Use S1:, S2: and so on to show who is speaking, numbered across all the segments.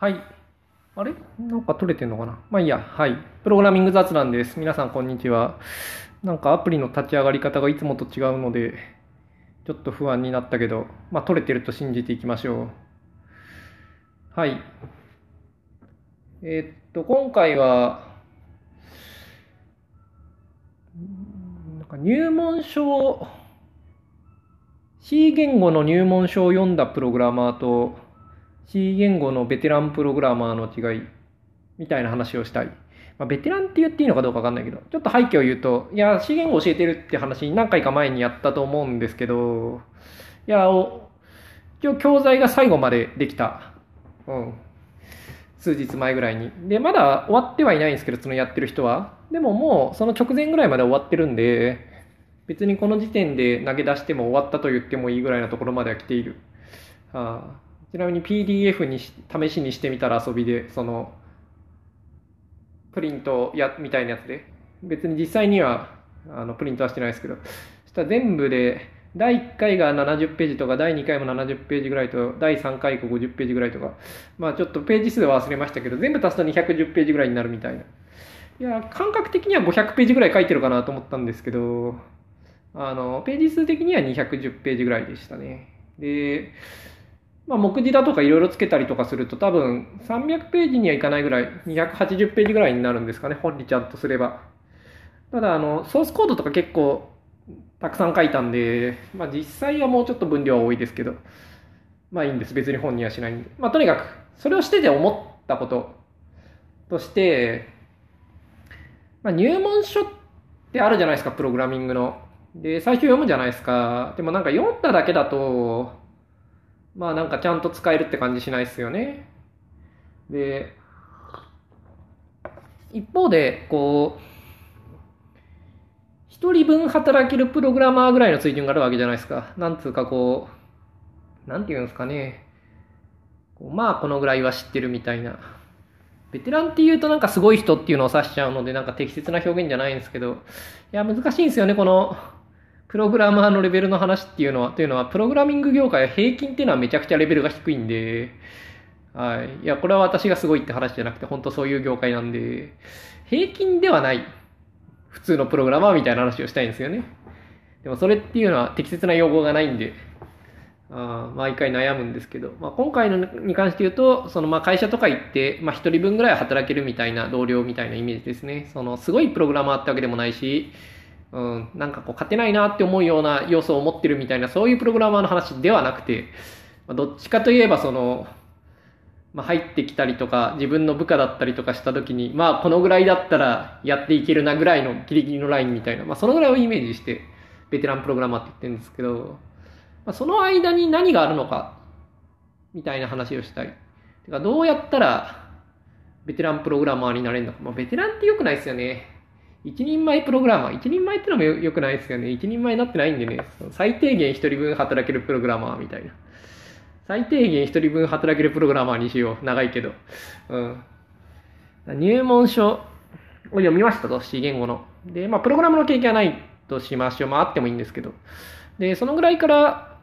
S1: はい。あれ？なんか撮れてんのかな？まあいいや。はい。プログラミング雑談です。皆さんこんにちは。なんかアプリの立ち上がり方がいつもと違うので、ちょっと不安になったけど、まあ撮れてると信じていきましょう。はい。えーっと、今回は、なんか入門書、C 言語の入門書を読んだプログラマーと、C 言語のベテランプログラマーの違いみたいな話をしたい。まあ、ベテランって言っていいのかどうかわかんないけど、ちょっと背景を言うと、いや、C 言語教えてるって話何回か前にやったと思うんですけど、いや、お一応教材が最後までできた。うん。数日前ぐらいに。で、まだ終わってはいないんですけど、そのやってる人は。でももう、その直前ぐらいまで終わってるんで、別にこの時点で投げ出しても終わったと言ってもいいぐらいのところまでは来ている。はあちなみに PDF にし試しにしてみたら遊びで、その、プリントや、みたいなやつで、別に実際には、あの、プリントはしてないですけど、そしたら全部で、第1回が70ページとか、第2回も70ページぐらいと、第3回以降50ページぐらいとか、まあちょっとページ数は忘れましたけど、全部足すと210ページぐらいになるみたいな。いや、感覚的には500ページぐらい書いてるかなと思ったんですけど、あの、ページ数的には210ページぐらいでしたね。で、まあ、目次だとかいろいろつけたりとかすると多分300ページにはいかないぐらい、280ページぐらいになるんですかね、本にちゃんとすれば。ただ、あの、ソースコードとか結構たくさん書いたんで、まあ実際はもうちょっと分量は多いですけど、まあいいんです。別に本にはしないんで。まあとにかく、それをしてて思ったこととして、まあ入門書ってあるじゃないですか、プログラミングの。で、最初読むじゃないですか。でもなんか読んだだけだと、まあなんかちゃんと使えるって感じしないですよね。で、一方で、こう、一人分働けるプログラマーぐらいの水準があるわけじゃないですか。なんつうかこう、なんていうんですかね。まあこのぐらいは知ってるみたいな。ベテランって言うとなんかすごい人っていうのを指しちゃうのでなんか適切な表現じゃないんですけど、いや難しいんですよね、このプログラマーのレベルの話っていうのは、というのは、プログラミング業界は平均っていうのはめちゃくちゃレベルが低いんで、はい。いや、これは私がすごいって話じゃなくて、本当そういう業界なんで、平均ではない、普通のプログラマーみたいな話をしたいんですよね。でもそれっていうのは適切な用語がないんで、あ毎回悩むんですけど、まあ、今回のに関して言うと、そのまあ会社とか行って、まあ、1人分ぐらい働けるみたいな同僚みたいなイメージですね。そのすごいプログラマーってわけでもないし、うん、なんかこう勝てないなって思うような要素を持ってるみたいなそういうプログラマーの話ではなくて、ま、どっちかといえばその、まあ、入ってきたりとか自分の部下だったりとかした時にまあこのぐらいだったらやっていけるなぐらいのギリギリのラインみたいな、まあ、そのぐらいをイメージしてベテランプログラマーって言ってるんですけど、まあ、その間に何があるのかみたいな話をしたい。てかどうやったらベテランプログラマーになれるのか、まあ、ベテランって良くないですよね。一人前プログラマー。一人前ってのもよくないですよね。一人前になってないんでね。最低限一人分働けるプログラマーみたいな。最低限一人分働けるプログラマーにしよう。長いけど。うん。入門書を読みましたと、C 言語の。で、まあ、プログラムの経験はないとしましょう。まあ、あってもいいんですけど。で、そのぐらいから、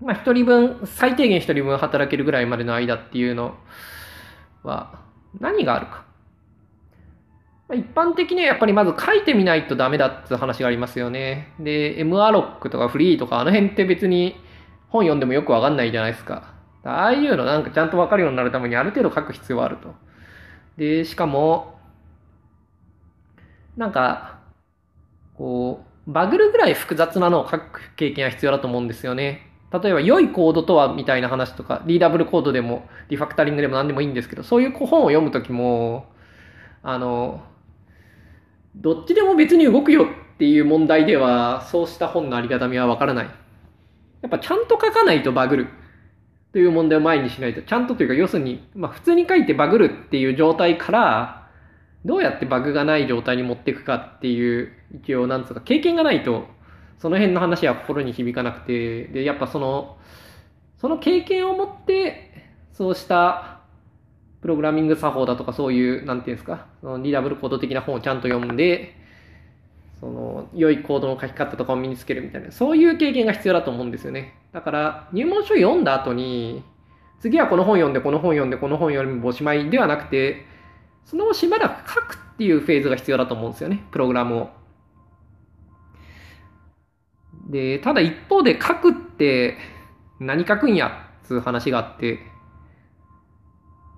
S1: まあ、一人分、最低限一人分働けるぐらいまでの間っていうのは、何があるか。一般的にはやっぱりまず書いてみないとダメだって話がありますよね。で、MROC とかフリーとかあの辺って別に本読んでもよくわかんないじゃないですか。ああいうのなんかちゃんとわかるようになるためにある程度書く必要はあると。で、しかも、なんか、こう、バグるぐらい複雑なのを書く経験は必要だと思うんですよね。例えば、良いコードとはみたいな話とか、リーダブルコードでも、リファクタリングでも何でもいいんですけど、そういう本を読むときも、あの、どっちでも別に動くよっていう問題では、そうした本のありがたみはわからない。やっぱちゃんと書かないとバグるという問題を前にしないと、ちゃんとというか、要するに、まあ普通に書いてバグるっていう状態から、どうやってバグがない状態に持っていくかっていう、一応なんつうか、経験がないと、その辺の話は心に響かなくて、で、やっぱその、その経験を持って、そうしたプログラミング作法だとかそういう、なんていうんですか、そのリダブルコード的な本をちゃんと読んで、その、良いコードの書き方とかを身につけるみたいな、そういう経験が必要だと思うんですよね。だから、入門書読んだ後に、次はこの本読んで、この本読んで、この本読んでおしまいではなくて、そのしばらく書くっていうフェーズが必要だと思うんですよね、プログラムを。で、ただ一方で書くって何書くんやっつう話があって、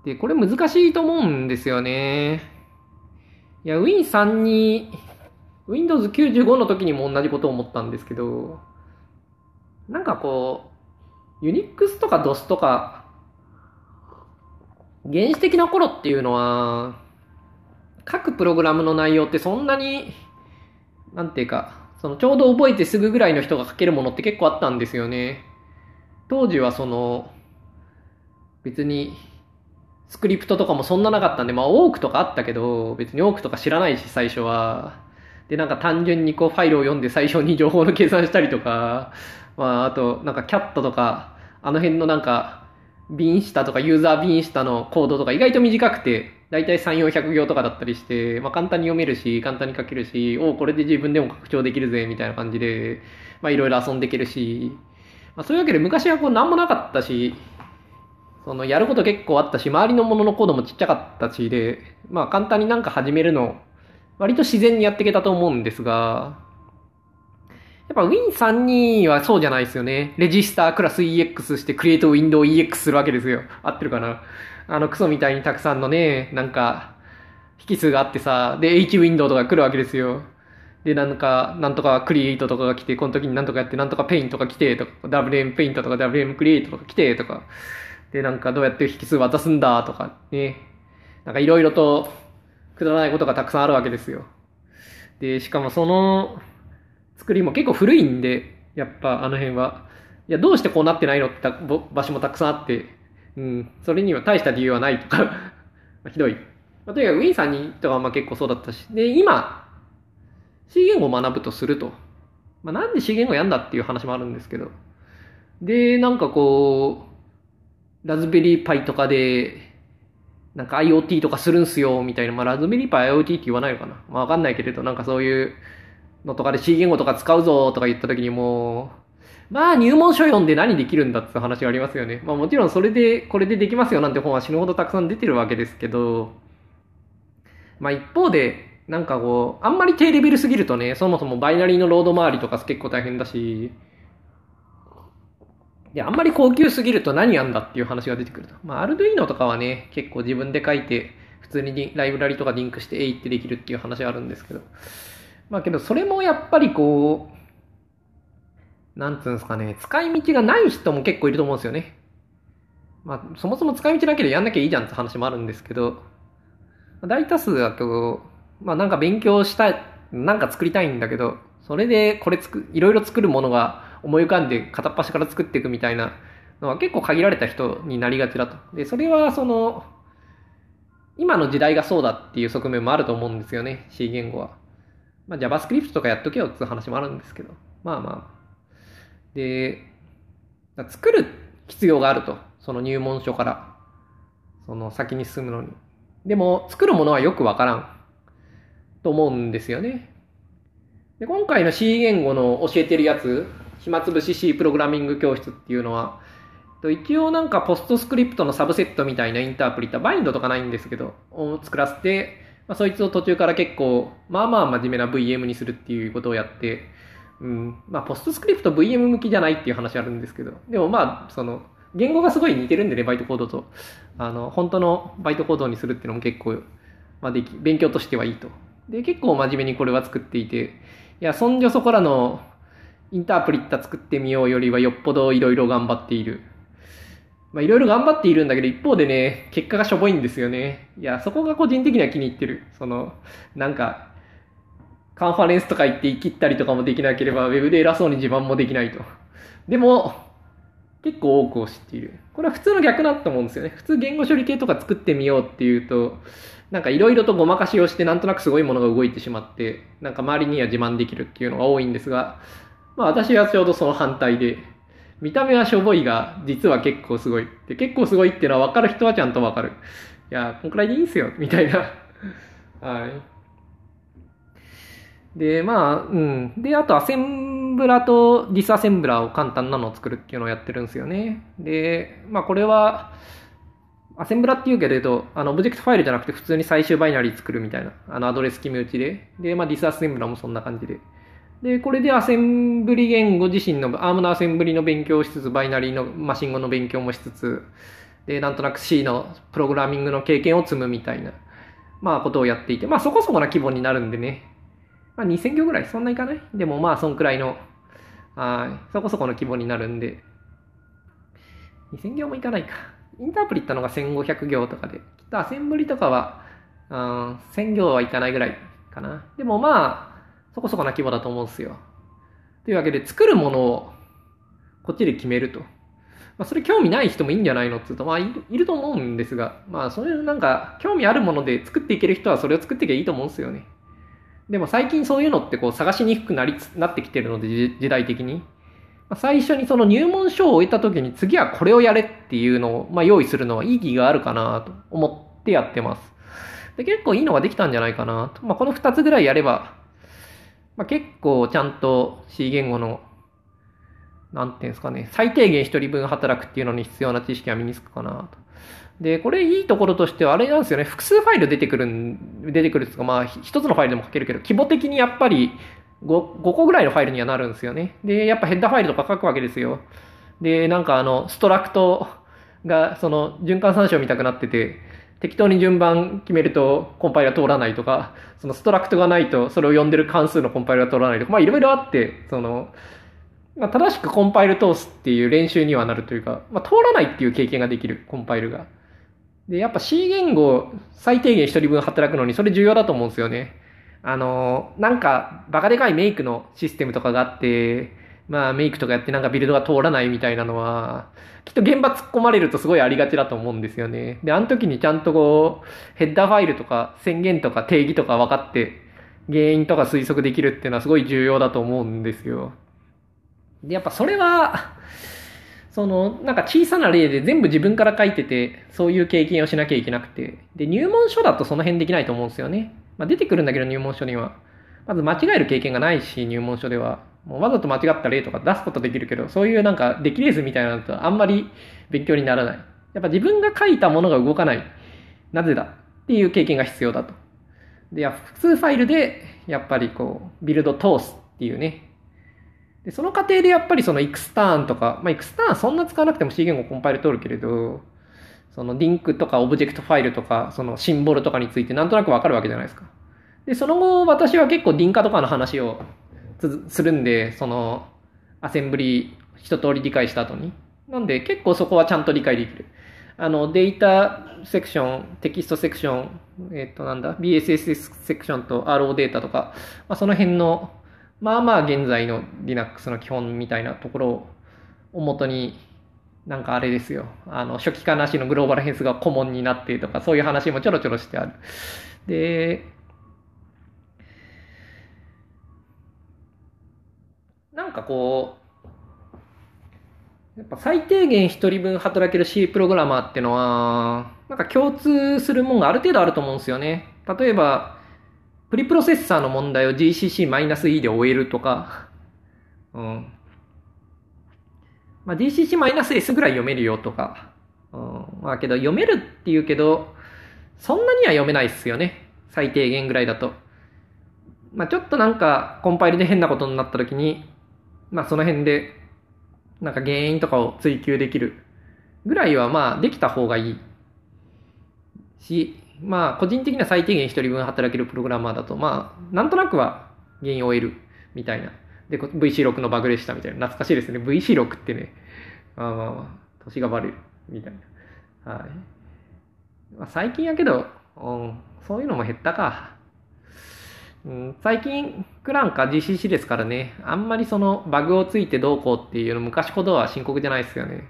S1: で、これ難しいと思うんですよね。いや、Win3 に、Windows 95の時にも同じことを思ったんですけど、なんかこう、Unix とか DOS とか、原始的な頃っていうのは、各プログラムの内容ってそんなに、なんていうか、そのちょうど覚えてすぐぐらいの人が書けるものって結構あったんですよね。当時はその、別にスクリプトとかもそんななかったんで、まあ多くとかあったけど、別に多くとか知らないし、最初は。で、なんか単純にこうファイルを読んで最初に情報の計算したりとか、まああとなんかキャットとか、あの辺のなんか、ビン下とかユーザービン下のコードとか意外と短くて、だいたい3、400行とかだったりして、まあ簡単に読めるし、簡単に書けるし、おこれで自分でも拡張できるぜ、みたいな感じで、まあいろいろ遊んでいけるし、まあそういうわけで昔はこう何もなかったし、そのやること結構あったし、周りのもののコードもちっちゃかったしで、まあ簡単になんか始めるの、割と自然にやっていけたと思うんですが、やっぱ Win32 はそうじゃないですよね。レジスタークラス EX して Create Window EX するわけですよ。合ってるかな？あのクソみたいにたくさんのね、なんか、引数があってさ、で H ウィンドウとか来るわけですよ。で、なんか、なんとかクリエイトとかが来て、この時になんとかやって、なんとかペイントが来て、とか、WM ペイントとか WM クリエイトとか来て、とか、で、なんかどうやって引数渡すんだとかね。なんかいろいろとくだらないことがたくさんあるわけですよ。で、しかもその作りも結構古いんで、やっぱあの辺は。いや、どうしてこうなってないのって場所もたくさんあって、うん、それには大した理由はないとか ひどい。まあ、とにかくウィンさんにとかまあ結構そうだったし。で、今、C 言語を学ぶとすると。まあ、なんで C 言語やんだっていう話もあるんですけど。で、なんかこう、ラズベリーパイとかで、なんか IoT とかするんすよ、みたいな。まあ、ラズベリーパイ IoT って言わないのかな。まあ、わかんないけれど、なんかそういうのとかで C 言語とか使うぞとか言った時にもう、まあ、入門書読んで何できるんだって話がありますよね。まあ、もちろんそれで、これでできますよなんて本は死ぬほどたくさん出てるわけですけど、まあ、一方で、なんかこう、あんまり低レベルすぎるとね、そもそもバイナリーのロード周りとか結構大変だし、で、あんまり高級すぎると何やんだっていう話が出てくると。まあ、アルドゥイノとかはね、結構自分で書いて、普通にライブラリとかリンクしてえいってできるっていう話があるんですけど。まあけど、それもやっぱりこう、なんつうんですかね、使い道がない人も結構いると思うんですよね。まあ、そもそも使い道なければやんなきゃいいじゃんって話もあるんですけど、大多数はこう、まあなんか勉強したい、なんか作りたいんだけど、それでこれつく、いろいろ作るものが思い浮かんで片っ端から作っていくみたいなのは結構限られた人になりがちだと。で、それはその、今の時代がそうだっていう側面もあると思うんですよね、C 言語は。まあ JavaScript とかやっとけよっていう話もあるんですけど。まあまあ。で、作る必要があると。その入門書から。その先に進むのに。でも、作るものはよくわからん。と思うんですよね。で、今回の C 言語の教えてるやつ、暇つぶし C プログラミング教室っていうのは、一応なんかポストスクリプトのサブセットみたいなインタープリター、バインドとかないんですけど、を作らせて、まあ、そいつを途中から結構、まあまあ真面目な VM にするっていうことをやって、うん、まあポストスクリプト VM 向きじゃないっていう話あるんですけど、でもまあ、その、言語がすごい似てるんでね、バイトコードと。あの、本当のバイトコードにするっていうのも結構、まあでき、勉強としてはいいと。で、結構真面目にこれは作っていて、いや、そんじょそこらのインタープリッタ作ってみようよりはよっぽどいろいろ頑張っている。まあいろいろ頑張っているんだけど、一方でね、結果がしょぼいんですよね。いや、そこが個人的には気に入ってる。その、なんか、カンファレンスとか行って生きったりとかもできなければ、ウェブで偉そうに自慢もできないと。でも、結構多くを知っている。これは普通の逆だと思うんですよね。普通言語処理系とか作ってみようっていうと、なんかいろいろとごまかしをしてなんとなくすごいものが動いてしまって、なんか周りには自慢できるっていうのが多いんですが、まあ私はちょうどその反対で、見た目はしょぼいが、実は結構すごい。で、結構すごいっていうのは分かる人はちゃんと分かる。いや、こんくらいでいいんすよ、みたいな。はい。で、まあ、うん。で、あと、アセンブラとディスアセンブラを簡単なのを作るっていうのをやってるんですよね。で、まあこれは、アセンブラっていうけれど、あの、オブジェクトファイルじゃなくて普通に最終バイナリー作るみたいな、あの、アドレス決め打ちで。で、まあディスアセンブラもそんな感じで。で、これでアセンブリ言語自身の、アームのアセンブリの勉強をしつつ、バイナリーのマシン語の勉強もしつつ、で、なんとなく C のプログラミングの経験を積むみたいな、まあことをやっていて、まあそこそこな規模になるんでね、まあ2000行ぐらい、そんないかない？でもまあそんくらいの、はい、そこそこの規模になるんで、2000行もいかないか。インタープリったのが1500行とかで、きっとアセンブリとかは、うん、1000行はいかないぐらいかな。でもまあ、そこそこな規模だと思うんですよ。というわけで、作るものをこっちで決めると。まあ、それ興味ない人もいいんじゃないのって言うと、まあいる、と思うんですが、まあ、そういうなんか、興味あるもので作っていける人はそれを作っていけばいいと思うんですよね。でも最近そういうのってこう探しにくくなりなってきてるので、時代的に。まあ最初にその入門書を終えた時に次はこれをやれっていうのを、まあ、用意するのは意義があるかなと思ってやってます。で結構いいのができたんじゃないかなと。まあ、この2つぐらいやれば、まあ、結構ちゃんと C 言語の、なんていうんですかね、最低限1人分働くっていうのに必要な知識は身につくかなと。で、これいいところとしては、あれなんですよね、複数ファイル出てくるん、出てくるっていうか、まあ、一つのファイルでも書けるけど、規模的にやっぱり 5, 5個ぐらいのファイルにはなるんですよね。で、やっぱヘッダーファイルとか書くわけですよ。で、なんかあの、ストラクトが、その、循環参照見たくなってて、適当に順番決めるとコンパイルが通らないとか、そのストラクトがないとそれを呼んでる関数のコンパイルが通らないとか、まあいろいろあって、その、まあ、正しくコンパイル通すっていう練習にはなるというか、まあ、通らないっていう経験ができる、コンパイルが。で、やっぱ C 言語最低限一人分働くのにそれ重要だと思うんですよね。あの、なんか、バカでかいメイクのシステムとかがあって、まあメイクとかやってなんかビルドが通らないみたいなのは、きっと現場突っ込まれるとすごいありがちだと思うんですよね。で、あの時にちゃんとこう、ヘッダーファイルとか宣言とか定義とか分かって、原因とか推測できるっていうのはすごい重要だと思うんですよ。で、やっぱそれは、その、なんか小さな例で全部自分から書いてて、そういう経験をしなきゃいけなくて。で、入門書だとその辺できないと思うんですよね。まあ、出てくるんだけど入門書には。まず間違える経験がないし、入門書では。もうわざと間違った例とか出すことできるけど、そういうなんか出来レースみたいなのとあんまり勉強にならない。やっぱ自分が書いたものが動かない。なぜだ？っていう経験が必要だと。で、複数ファイルで、やっぱりこう、ビルド通すっていうね。で、その過程でやっぱりその X ターンとか、まあ X ターンそんな使わなくても C 言語コンパイル通るけれど、そのリンクとかオブジェクトファイルとか、そのシンボルとかについてなんとなくわかるわけじゃないですか。で、その後私は結構リンカとかの話をするんで、そのアセンブリ一通り理解した後に。なんで結構そこはちゃんと理解できる。あの、データセクション、テキストセクション、えっ、ー、となんだ、BSS セクションと RO データとか、まあ、その辺の、まあまあ現在の Linux の基本みたいなところを元になんかあれですよ。あの、初期化なしのグローバル変数が顧問になってとか、そういう話もちょろちょろしてある。で、なんかこう、やっぱ最低限一人分働ける C プログラマーってのは、なんか共通するもんがある程度あると思うんですよね。例えば、プリプロセッサーの問題を GCC-E で終えるとか、うん。まあ、GCC-S ぐらい読めるよとか、うん、まあけど読めるっていうけど、そんなには読めないっすよね。最低限ぐらいだと。まあちょっとなんかコンパイルで変なことになった時に、まあその辺でなんか原因とかを追求できるぐらいはまあできた方がいいし、まあ個人的には最低限一人分働けるプログラマーだと、まあなんとなくは原因を得るみたいなで、VC6 のバグでしたみたいな。懐かしいですね。VC6 ってね、まあまあまあ、年がバレるみたいな。はい。まあ、最近やけど、うん、そういうのも減ったか。うん、最近、クランか GCC ですからね、あんまりそのバグをついてどうこうっていうの昔ほどは深刻じゃないですよね。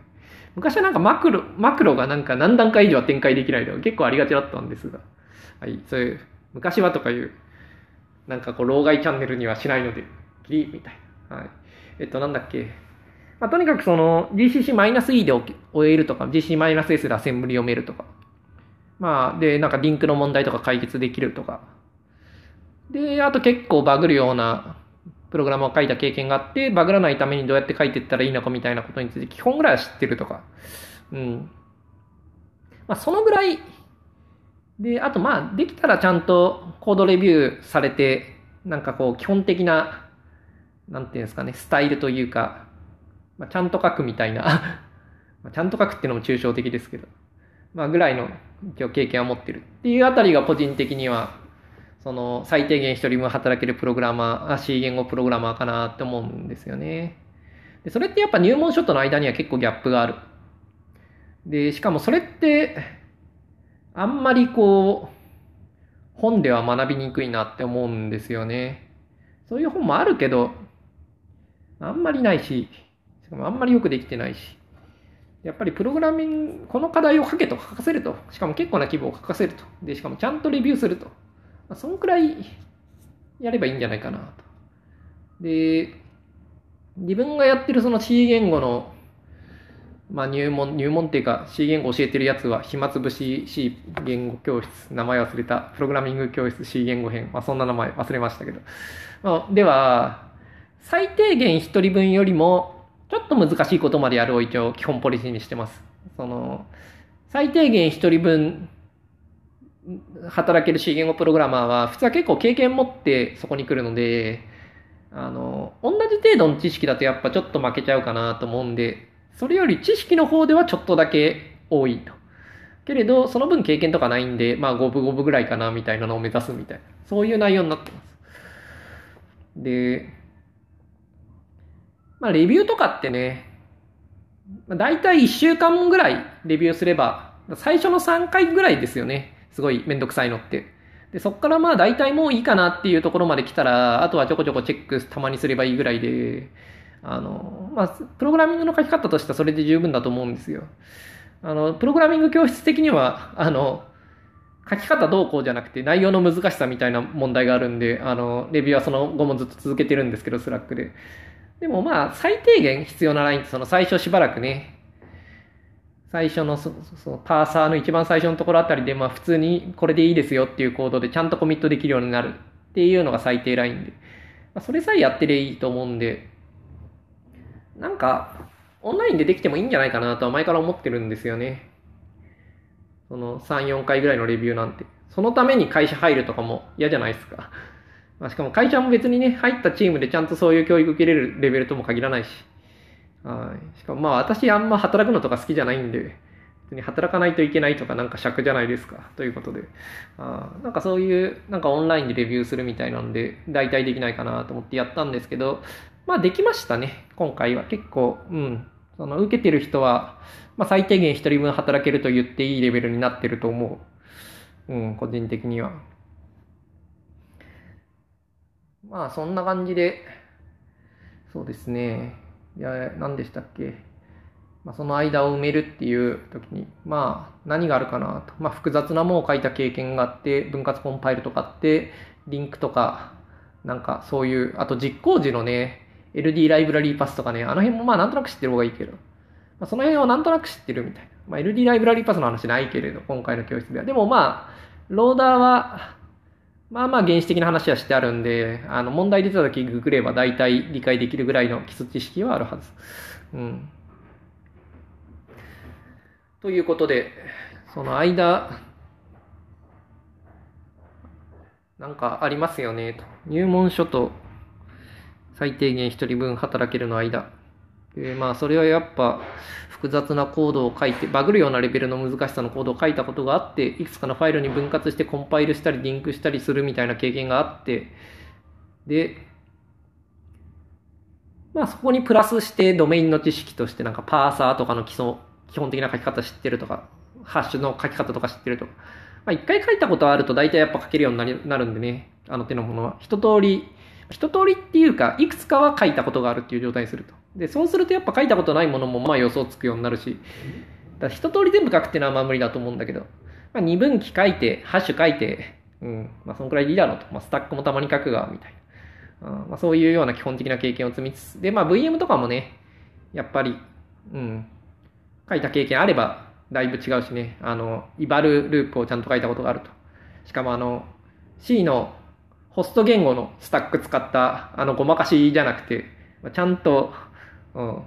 S1: 昔はなんかマクロ、マクロがなんか何段階以上は展開できないと結構ありがちだったんですが、はい、そういう、昔はとかいう、なんかこう、老害チャンネルにはしないので、きりみたいな。はい。えっと、なんだっけ。まあ、とにかくその GCC-E で終えるとか、GCC-S でアセンブリ読めるとか。まあ、で、なんかリンクの問題とか解決できるとか。で、あと結構バグるようなプログラムを書いた経験があって、バグらないためにどうやって書いていったらいいのかみたいなことについて基本ぐらいは知ってるとか。うん。まあ、そのぐらい。で、あとまあ、できたらちゃんとコードレビューされて、なんかこう、基本的な、なんていうんですかね、スタイルというか、まあ、ちゃんと書くみたいな まちゃんと書くっていうのも抽象的ですけど、まあ、ぐらいの一応経験を持ってるっていうあたりが個人的にはその最低限一人分働けるプログラマー、C 言語プログラマーかなって思うんですよね。でそれってやっぱ入門書との間には結構ギャップがある。で、しかもそれって、あんまりこう、本では学びにくいなって思うんですよね。そういう本もあるけど、あんまりないし、しかもあんまりよくできてないし。やっぱりプログラミング、この課題を書けと書かせると。しかも結構な規模を書かせると。で、しかもちゃんとレビューすると。まあ、そんくらいやればいいんじゃないかなと。で、自分がやってるその C 言語の、まあ、入門、入門っていうか C 言語教えてるやつは暇つぶし C 言語教室、名前忘れた、プログラミング教室 C 言語編、まあ、そんな名前忘れましたけど。まあ、では、最低限1人分よりもちょっと難しいことまでやるを一応基本ポリシーにしてます。その、最低限1人分働ける C 言語プログラマーは、普通は結構経験持ってそこに来るので、あの、同じ程度の知識だとやっぱちょっと負けちゃうかなと思うんで、それより知識の方ではちょっとだけ多いと。けれど、その分経験とかないんで、まあ五分五分ぐらいかなみたいなのを目指すみたいな、そういう内容になってます。で、まあレビューとかってね、だいたい1週間ぐらいレビューすれば、最初の3回ぐらいですよね。すごいめんどくさいのって。で、そっからまあ大体もういいかなっていうところまで来たら、あとはちょこちょこチェックたまにすればいいぐらいで、あの、まあ、プログラミングの書き方としてはそれで十分だと思うんですよ。あの、プログラミング教室的には、あの、書き方どうこうじゃなくて内容の難しさみたいな問題があるんで、あの、レビューはその後もずっと続けてるんですけど、スラックで。でもまあ、最低限必要なラインって、その最初しばらくね、最初のそそパーサーの一番最初のところあたりで、まあ普通にこれでいいですよっていうコードでちゃんとコミットできるようになるっていうのが最低ラインで。まあ、それさえやってりゃいいと思うんで、なんか、オンラインでできてもいいんじゃないかなとは前から思ってるんですよね。その3、4回ぐらいのレビューなんて。そのために会社入るとかも嫌じゃないですか。まあ、しかも会社も別にね、入ったチームでちゃんとそういう教育受けれるレベルとも限らないし。はい。しかもまあ私あんま働くのとか好きじゃないんで、別に働かないといけないとかなんか尺じゃないですか。ということで。あなんかそういうなんかオンラインでレビューするみたいなんで、代替できないかなと思ってやったんですけど、まあできましたね。今回は結構、うん。その受けてる人は、まあ最低限一人分働けると言っていいレベルになってると思う。うん、個人的には。まあそんな感じで、そうですね。いや、何でしたっけ？まあ、その間を埋めるっていう時に、まあ、何があるかなと。まあ、複雑なものを書いた経験があって、分割コンパイルとかって、リンクとか、なんかそういう、あと実行時のね、LD ライブラリーパスとかね、あの辺もまあなんとなく知ってる方がいいけど、まあ、その辺をなんとなく知ってるみたいな。まあ、LD ライブラリーパスの話ないけれど、今回の教室では。でもまあ、ローダーは、まあまあ原始的な話はしてあるんで、あの問題出た時ググれば大体理解できるぐらいの基礎知識はあるはず。うん。ということで、その間、なんかありますよねと。入門書と最低限一人分働けるの間。で、まあそれはやっぱ複雑なコードを書いて、バグるようなレベルの難しさのコードを書いたことがあって、いくつかのファイルに分割してコンパイルしたりリンクしたりするみたいな経験があって、で、まあそこにプラスしてドメインの知識としてなんかパーサーとかの基礎、基本的な書き方知ってるとか、ハッシュの書き方とか知ってるとか。まあ一回書いたことあると大体やっぱ書けるようになりなるんでね、あの手のものは。一通り、一通りっていうか、いくつかは書いたことがあるっていう状態にすると。で、そうするとやっぱ書いたことないものもまあ予想つくようになるし、だ一通り全部書くっていうのはまあ無理だと思うんだけど、まあ、二分岐書いて、ハッシュ書いて、うん、まあそんくらいでいいだろうと。まあスタックもたまに書くが、みたいな。うんまあ、そういうような基本的な経験を積みつつ、で、まあ VM とかもね、やっぱり、うん、書いた経験あればだいぶ違うしね、あの、イバルループをちゃんと書いたことがあると。しかもあの、C のホスト言語のスタック使ったあのごまかしじゃなくてま、ちゃんと、うん、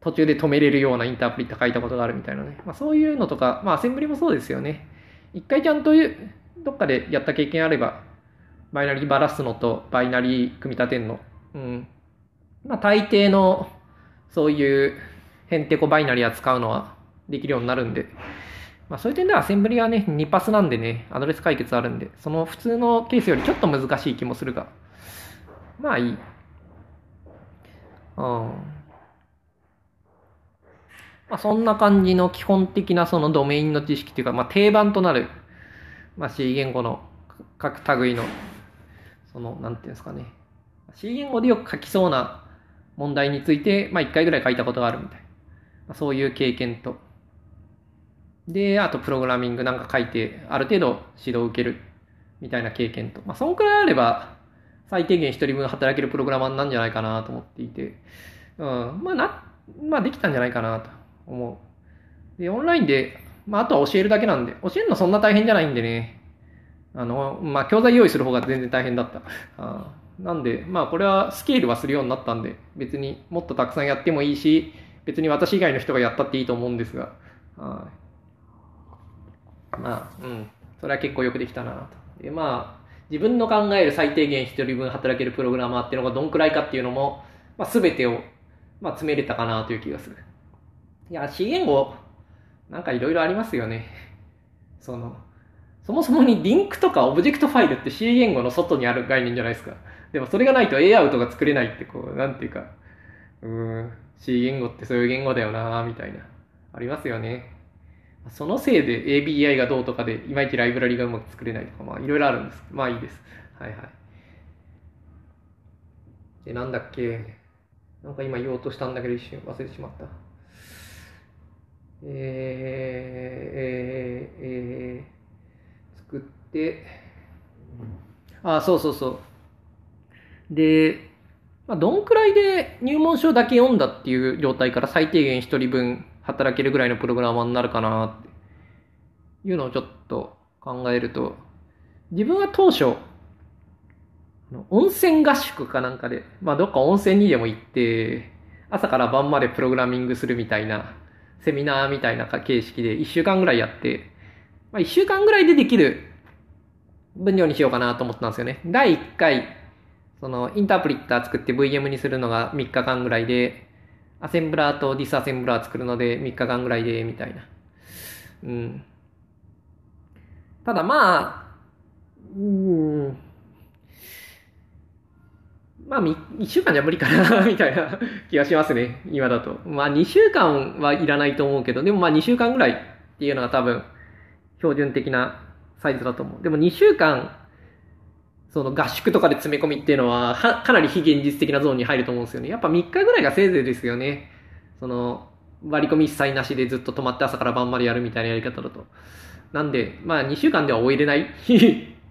S1: 途中で止めれるようなインタープリッタ書いたことがあるみたいなね。まあ、そういうのとか、まあアセンブリもそうですよね。一回ちゃんとどっかでやった経験あれば、バイナリーばらすのとバイナリー組み立てるの。うん。まあ大抵のそういうヘンテコバイナリー扱うのはできるようになるんで、まあそういう点ではアセンブリはね、2パスなんでね、アドレス解決あるんで、その普通のケースよりちょっと難しい気もするが、まあいい。うん。まあ、そんな感じの基本的なそのドメインの知識っていうか、まあ、定番となる、まあ、C 言語の各類の、その、なんていうんですかね。C 言語でよく書きそうな問題について、まあ、一回ぐらい書いたことがあるみたいな。まあ、そういう経験と。で、あとプログラミングなんか書いて、ある程度指導を受けるみたいな経験と。まあ、そんくらいあれば、最低限一人分働けるプログラマーなんじゃないかなと思っていて、うん、まあな、まあできたんじゃないかなと。思う。で、オンラインで、まあ、あとは教えるだけなんで、教えるのそんな大変じゃないんでね。あの、まあ、教材用意する方が全然大変だった。あなんで、まあ、これはスケールはするようになったんで、別にもっとたくさんやってもいいし、別に私以外の人がやったっていいと思うんですが、あまあ、うん、それは結構よくできたなと。で、まあ、自分の考える最低限一人分働けるプログラマーっていうのがどんくらいかっていうのも、まあ、全てを、まあ、詰めれたかなという気がする。いや、C 言語、なんかいろいろありますよね。その、そもそもにリンクとかオブジェクトファイルって C 言語の外にある概念じゃないですか。でもそれがないと A アウトが作れないってこう、なんていうか、うーん、C 言語ってそういう言語だよなみたいな。ありますよね。そのせいで ABI がどうとかで、いまいちライブラリがうまく作れないとか、まあいろいろあるんです。まあいいです。はいはい。で、なんだっけ。なんか今言おうとしたんだけど一瞬忘れてしまった。えー、えー、えー、作って、あ、そうそうそう。で、まあ、どんくらいで入門書だけ読んだっていう状態から最低限一人分働けるぐらいのプログラマーになるかなっていうのをちょっと考えると、自分は当初、温泉合宿かなんかで、まあどっか温泉にでも行って、朝から晩までプログラミングするみたいなセミナーみたいな形式で1週間ぐらいやって、まあ、1週間ぐらいでできる分量にしようかなと思ったんですよね。第1回、そのインタープリッター作って VM にするのが3日間ぐらいで、アセンブラーとディスアセンブラー作るので3日間ぐらいで、みたいな。うん。ただまあ、うん、まあ、1週間じゃ無理かな みたいな気がしますね、今だと。まあ、2週間はいらないと思うけど、でもまあ、2週間ぐらいっていうのが多分、標準的なサイズだと思う。でも2週間、その合宿とかで詰め込みっていうのは、かなり非現実的なゾーンに入ると思うんですよね。やっぱ3日ぐらいがせいぜいですよね。その、割り込み一切なしでずっと止まって朝から晩までやるみたいなやり方だと。なんで、まあ2週間では終えれない っ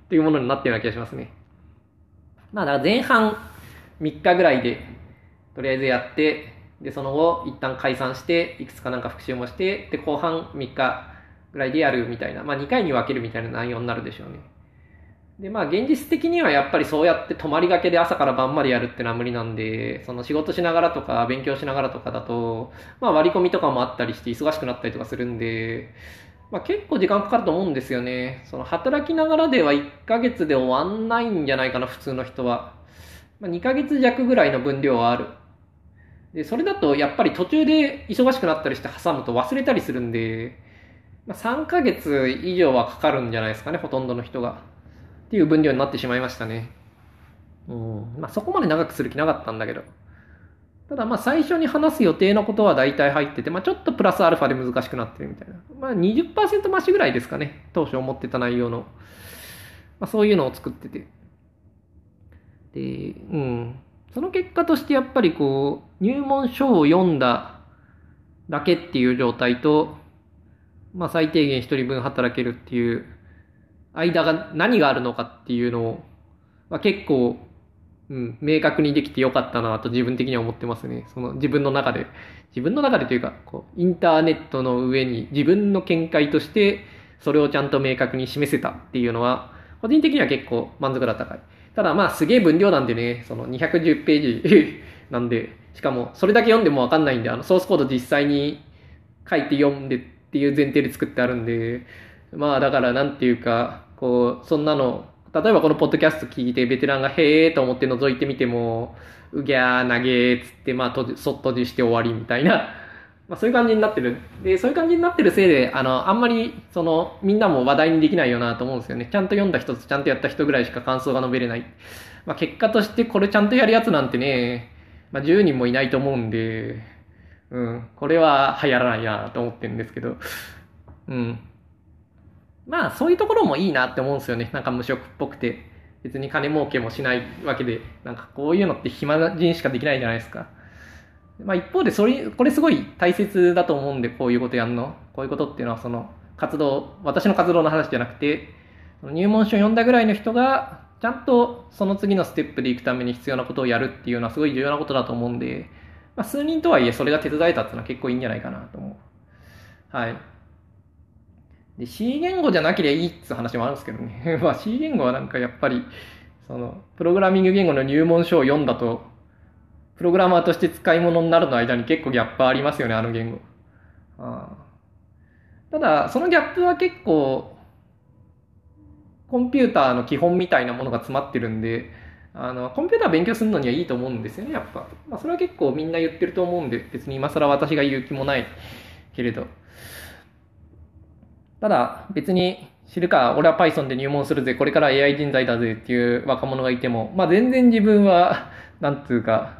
S1: ていうものになってるような気がしますね。まあだから前半3日ぐらいで、とりあえずやって、で、その後、一旦解散して、いくつかなんか復習もして、で、後半3日ぐらいでやるみたいな、まあ2回に分けるみたいな内容になるでしょうね。で、まあ現実的にはやっぱりそうやって泊まりがけで朝から晩までやるってのは無理なんで、その仕事しながらとか勉強しながらとかだと、まあ割り込みとかもあったりして忙しくなったりとかするんで、まあ結構時間かかると思うんですよね。その働きながらでは1ヶ月で終わんないんじゃないかな、普通の人は。まあ、2ヶ月弱ぐらいの分量はある。で、それだとやっぱり途中で忙しくなったりして挟むと忘れたりするんで、まあ、3ヶ月以上はかかるんじゃないですかね、ほとんどの人が。っていう分量になってしまいましたね。うん。まあそこまで長くする気なかったんだけど。ただまあ最初に話す予定のことは大体入ってて、まあちょっとプラスアルファで難しくなってるみたいな。まあ20%増しぐらいですかね。当初思ってた内容の。まあそういうのを作ってて。で、うん。その結果としてやっぱりこう、入門書を読んだだけっていう状態と、まあ最低限一人分働けるっていう間が何があるのかっていうのを、まあ、結構、うん、明確にできてよかったなと自分的には思ってますね。その自分の中で。自分の中でというか、こう、インターネットの上に自分の見解として、それをちゃんと明確に示せたっていうのは、個人的には結構満足度高い。ただまあすげえ分量なんでね、その210ページ なんで、しかもそれだけ読んでもわかんないんで、あのソースコード実際に書いて読んでっていう前提で作ってあるんで、まあだからなんていうか、こう、そんなの、例えばこのポッドキャスト聞いてベテランがへえと思って覗いてみても、うぎゃー投げーつって、まあ閉じ、そっとじして終わりみたいな、まあそういう感じになってる。で、そういう感じになってるせいで、あの、あんまり、その、みんなも話題にできないよなと思うんですよね。ちゃんと読んだ人とちゃんとやった人ぐらいしか感想が述べれない。まあ結果としてこれちゃんとやるやつなんてね、まあ10人もいないと思うんで、うん、これは流行らないなと思ってるんですけど、うん。まあそういうところもいいなって思うんですよね。なんか無職っぽくて。別に金儲けもしないわけで、なんかこういうのって暇人しかできないじゃないですか。まあ一方でそれ、これすごい大切だと思うんで、こういうことやんの。こういうことっていうのはその活動、私の活動の話じゃなくて、入門書を読んだぐらいの人が、ちゃんとその次のステップで行くために必要なことをやるっていうのはすごい重要なことだと思うんで、まあ数人とはいえそれが手伝えたっていうのは結構いいんじゃないかなと思う。はい。で、C 言語じゃなければいいっつう話もあるんですけどね。まあ C 言語はなんかやっぱり、その、プログラミング言語の入門書を読んだと、プログラマーとして使い物になるの間に結構ギャップありますよね、あの言語。あただ、そのギャップは結構、コンピューターの基本みたいなものが詰まってるんで、あの、コンピューター勉強するのにはいいと思うんですよね、やっぱ。まあ、それは結構みんな言ってると思うんで、別に今更私が言う気もないけれど。ただ別に知るか、俺は Python で入門するぜ、これから AI 人材だぜっていう若者がいても、まあ全然自分は、なんつうか、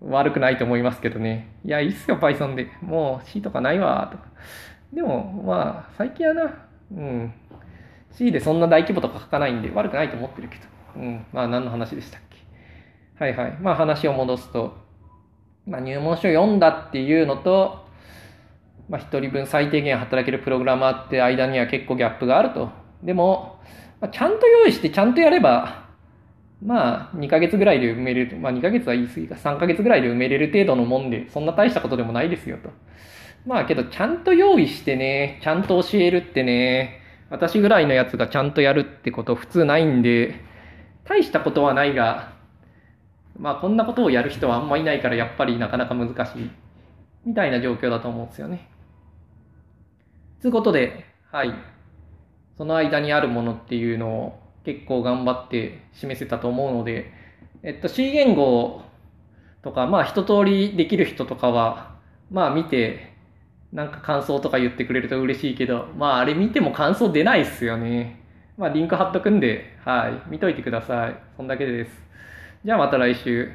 S1: 悪くないと思いますけどね。いや、いいっすよ、Python で。もう C とかないわ、とか。でも、まあ、最近はな、うん。C でそんな大規模とか書かないんで悪くないと思ってるけど。うん。まあ、何の話でしたっけ。はいはい。まあ、話を戻すと、まあ、入門書を読んだっていうのと、まあ、1人分最低限働けるプログラマーって間には結構ギャップがあると。でも、まあ、ちゃんと用意してちゃんとやれば、まあ、2ヶ月ぐらいで埋めれる、まあ2ヶ月は言い過ぎか、3ヶ月ぐらいで埋めれる程度のもんで、そんな大したことでもないですよと。まあけど、ちゃんと用意してね、ちゃんと教えるってね、私ぐらいのやつがちゃんとやるってこと普通ないんで、大したことはないが、まあこんなことをやる人はあんまいないからやっぱりなかなか難しい。みたいな状況だと思うんですよね。つうことで、はい。その間にあるものっていうのを結構頑張って示せたと思うので、えっと C 言語とか、まあ一通りできる人とかは、まあ見て、なんか感想とか言ってくれると嬉しいけど、まああれ見ても感想出ないっすよね。まあリンク貼っとくんで、はい。見といてください。そんだけです。じゃあまた来週。